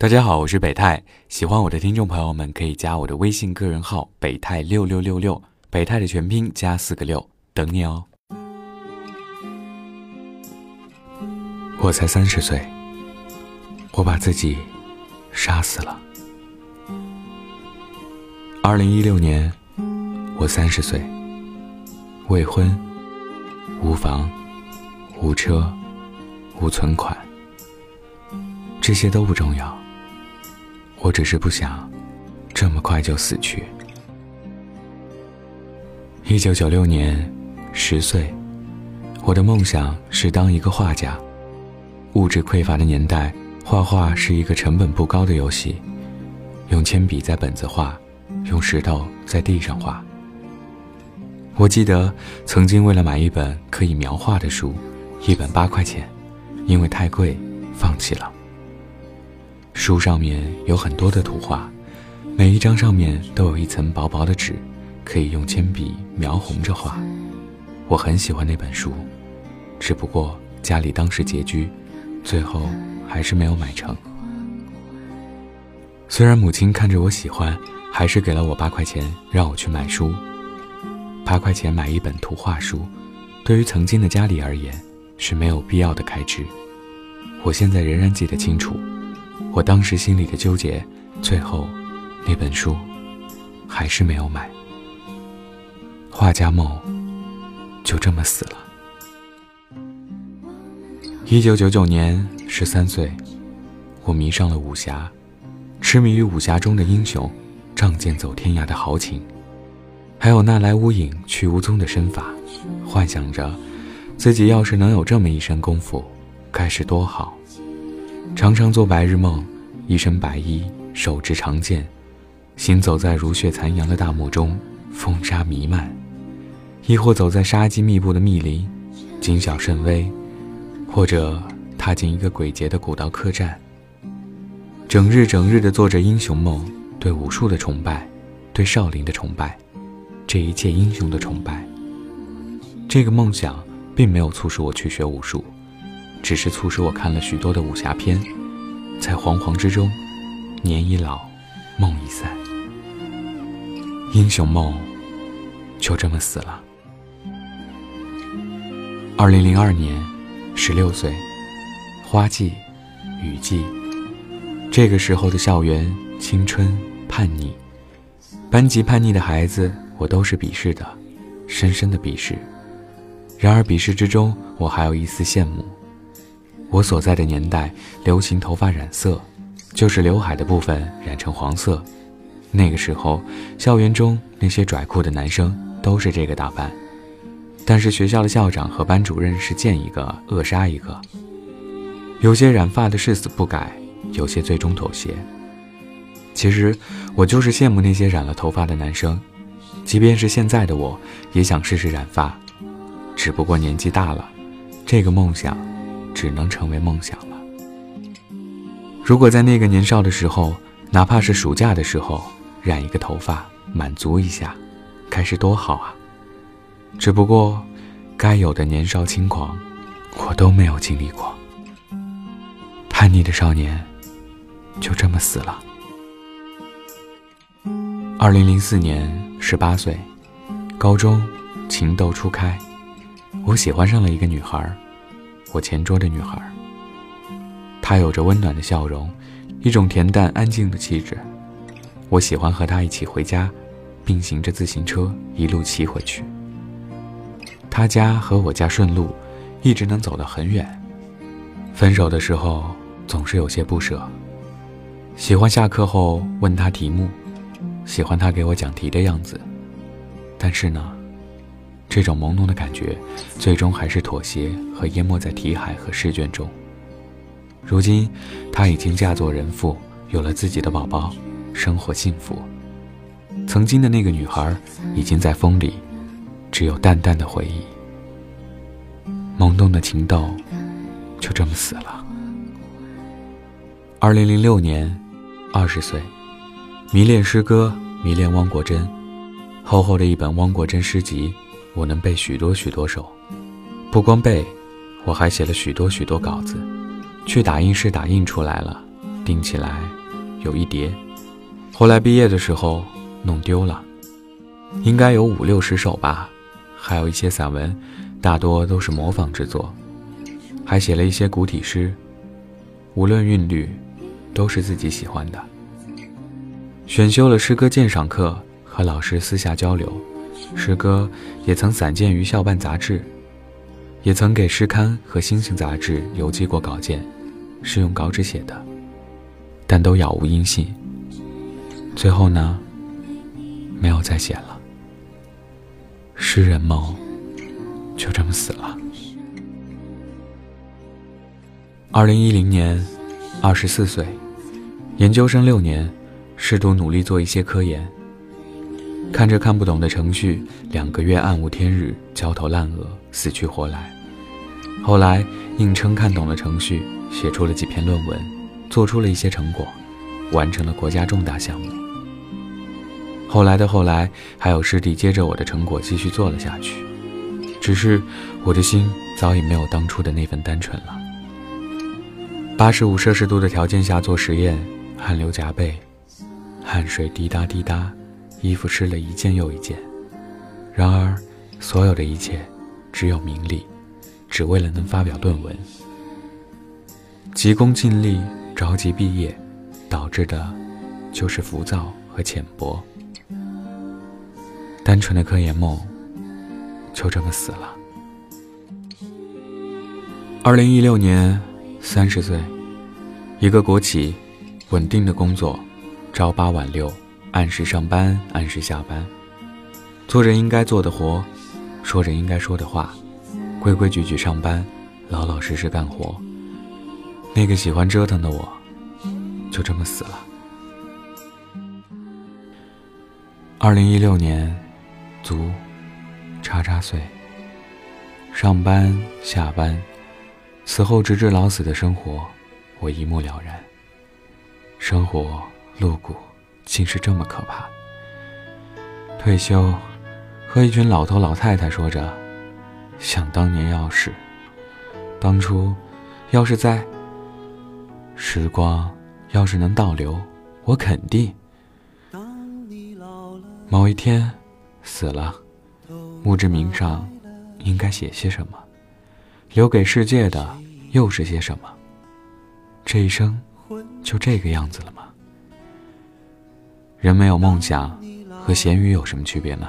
大家好，我是北泰。喜欢我的听众朋友们可以加我的微信个人号“北泰六六六六”，北泰的全拼加四个六，等你哦。我才三十岁，我把自己杀死了。二零一六年，我三十岁，未婚，无房，无车，无存款，这些都不重要。我只是不想这么快就死去。一九九六年，十岁，我的梦想是当一个画家。物质匮乏的年代，画画是一个成本不高的游戏，用铅笔在本子画，用石头在地上画。我记得曾经为了买一本可以描画的书，一本八块钱，因为太贵，放弃了。书上面有很多的图画，每一张上面都有一层薄薄的纸，可以用铅笔描红着画。我很喜欢那本书，只不过家里当时拮据，最后还是没有买成。虽然母亲看着我喜欢，还是给了我八块钱让我去买书。八块钱买一本图画书，对于曾经的家里而言是没有必要的开支。我现在仍然记得清楚。我当时心里的纠结，最后，那本书还是没有买。画家梦就这么死了。一九九九年，十三岁，我迷上了武侠，痴迷于武侠中的英雄，仗剑走天涯的豪情，还有那来无影去无踪的身法，幻想着自己要是能有这么一身功夫，该是多好。常常做白日梦，一身白衣，手执长剑，行走在如血残阳的大漠中，风沙弥漫；亦或走在杀机密布的密林，谨小慎微；或者踏进一个鬼节的古道客栈，整日整日的做着英雄梦，对武术的崇拜，对少林的崇拜，这一切英雄的崇拜。这个梦想并没有促使我去学武术。只是促使我看了许多的武侠片，在惶惶之中，年已老，梦已散，英雄梦就这么死了。二零零二年，十六岁，花季，雨季，这个时候的校园，青春叛逆，班级叛逆的孩子，我都是鄙视的，深深的鄙视。然而鄙视之中，我还有一丝羡慕。我所在的年代流行头发染色，就是刘海的部分染成黄色。那个时候，校园中那些拽酷的男生都是这个打扮，但是学校的校长和班主任是见一个扼杀一个。有些染发的誓死不改，有些最终妥协。其实我就是羡慕那些染了头发的男生，即便是现在的我，也想试试染发，只不过年纪大了，这个梦想。只能成为梦想了。如果在那个年少的时候，哪怕是暑假的时候染一个头发，满足一下，该是多好啊！只不过，该有的年少轻狂，我都没有经历过。叛逆的少年，就这么死了。二零零四年，十八岁，高中，情窦初开，我喜欢上了一个女孩。我前桌的女孩，她有着温暖的笑容，一种恬淡安静的气质。我喜欢和她一起回家，并行着自行车一路骑回去。她家和我家顺路，一直能走得很远。分手的时候总是有些不舍。喜欢下课后问她题目，喜欢她给我讲题的样子。但是呢？这种朦胧的感觉，最终还是妥协和淹没在题海和试卷中。如今，她已经嫁作人妇，有了自己的宝宝，生活幸福。曾经的那个女孩，已经在风里，只有淡淡的回忆。懵懂的情窦，就这么死了。二零零六年，二十岁，迷恋诗歌，迷恋汪国真，厚厚的一本汪国真诗集。我能背许多许多首，不光背，我还写了许多许多稿子，去打印室打印出来了，订起来有一叠，后来毕业的时候弄丢了，应该有五六十首吧，还有一些散文，大多都是模仿之作，还写了一些古体诗，无论韵律，都是自己喜欢的。选修了诗歌鉴赏课，和老师私下交流，诗歌也曾散见于校办杂志，也曾给诗刊和星星杂志邮寄过稿件，是用稿纸写的，但都杳无音信。最后呢，没有再写了，诗人梦就这么死了。二零一零年，二十四岁，研究生六年。试图努力做一些科研，看着看不懂的程序，两个月暗无天日，焦头烂额，死去活来。后来硬撑看懂了程序，写出了几篇论文，做出了一些成果，完成了国家重大项目。后来的后来，还有师弟接着我的成果继续做了下去，只是我的心早已没有当初的那份单纯了。八十五摄氏度的条件下做实验，汗流浃背。汗水滴答滴答，衣服湿了一件又一件。然而，所有的一切，只有名利，只为了能发表论文。急功近利，着急毕业，导致的，就是浮躁和浅薄。单纯的科研梦，就这么死了。二零一六年，三十岁，一个国企，稳定的工作。朝八晚六，按时上班，按时下班，做着应该做的活，说着应该说的话，规规矩矩上班，老老实实干活。那个喜欢折腾的我，就这么死了。二零一六年，足，叉叉岁。上班下班，此后直至老死的生活，我一目了然。生活。露骨，竟是这么可怕。退休，和一群老头老太太说着：“想当年，要是当初，要是在时光，要是能倒流，我肯定。某一天死了，墓志铭上应该写些什么？留给世界的又是些什么？这一生就这个样子了吗？”人没有梦想，和咸鱼有什么区别呢？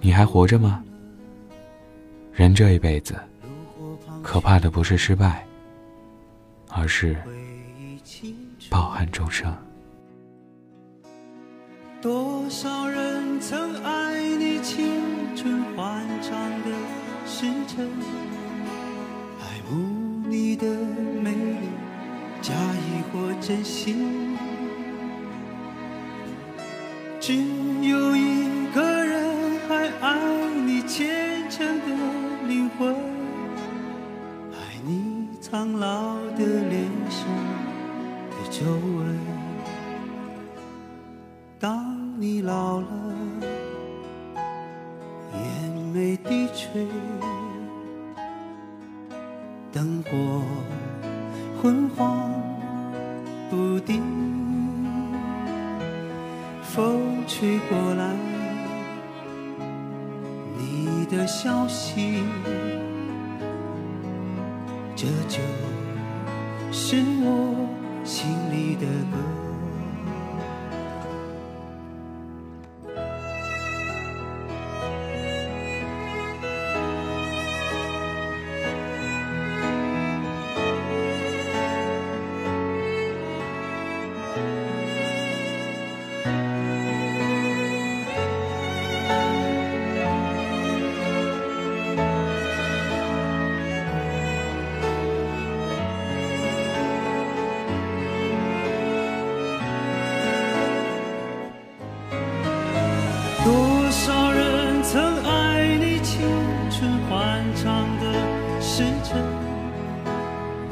你还活着吗？人这一辈子，可怕的不是失败，而是抱憾终生。多少人曾爱你青春欢畅的时辰，爱慕你的美丽，假意或真心。只有一个人还爱你虔诚的灵魂，爱你苍老的脸上的皱纹。当你老了，眼眉低垂，灯火昏黄不定。风吹过来，你的消息，这就是我心里的歌。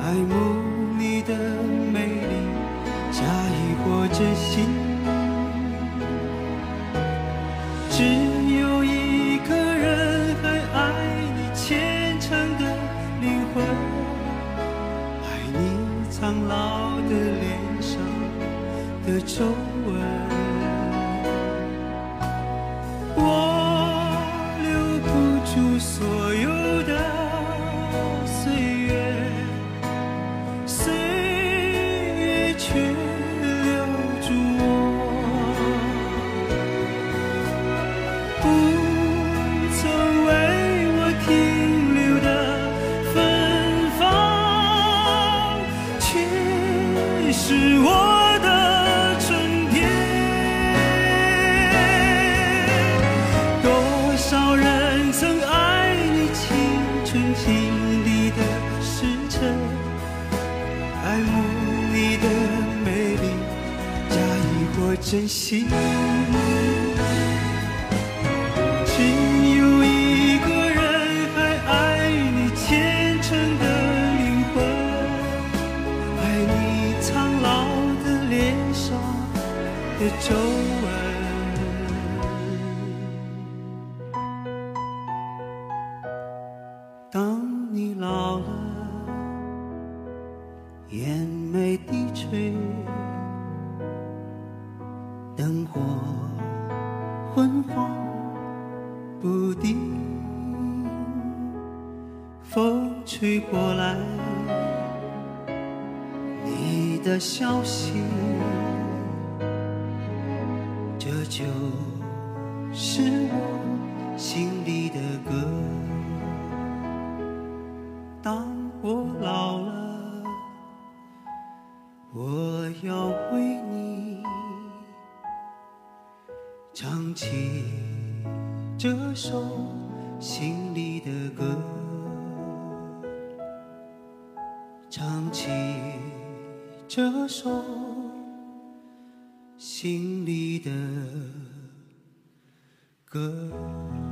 爱慕是我没低垂，灯火昏黄不定，风吹过来，你的消息，这就是我心。心里的歌。